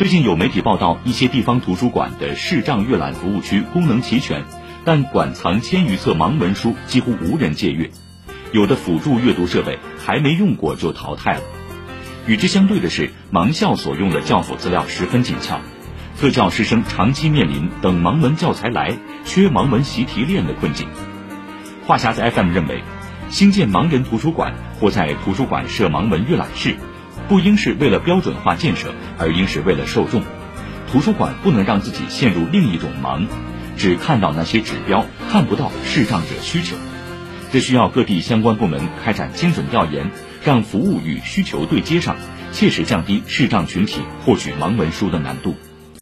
最近有媒体报道，一些地方图书馆的视障阅览服务区功能齐全，但馆藏千余册盲文书几乎无人借阅，有的辅助阅读设备还没用过就淘汰了。与之相对的是，盲校所用的教辅资料十分紧俏，特教师生长期面临等盲文教材来、缺盲文习题练的困境。话匣子 FM 认为，新建盲人图书馆或在图书馆设盲文阅览室。不应是为了标准化建设，而应是为了受众。图书馆不能让自己陷入另一种盲，只看到那些指标，看不到视障者需求。这需要各地相关部门开展精准调研，让服务与需求对接上，切实降低视障群体获取盲文书的难度。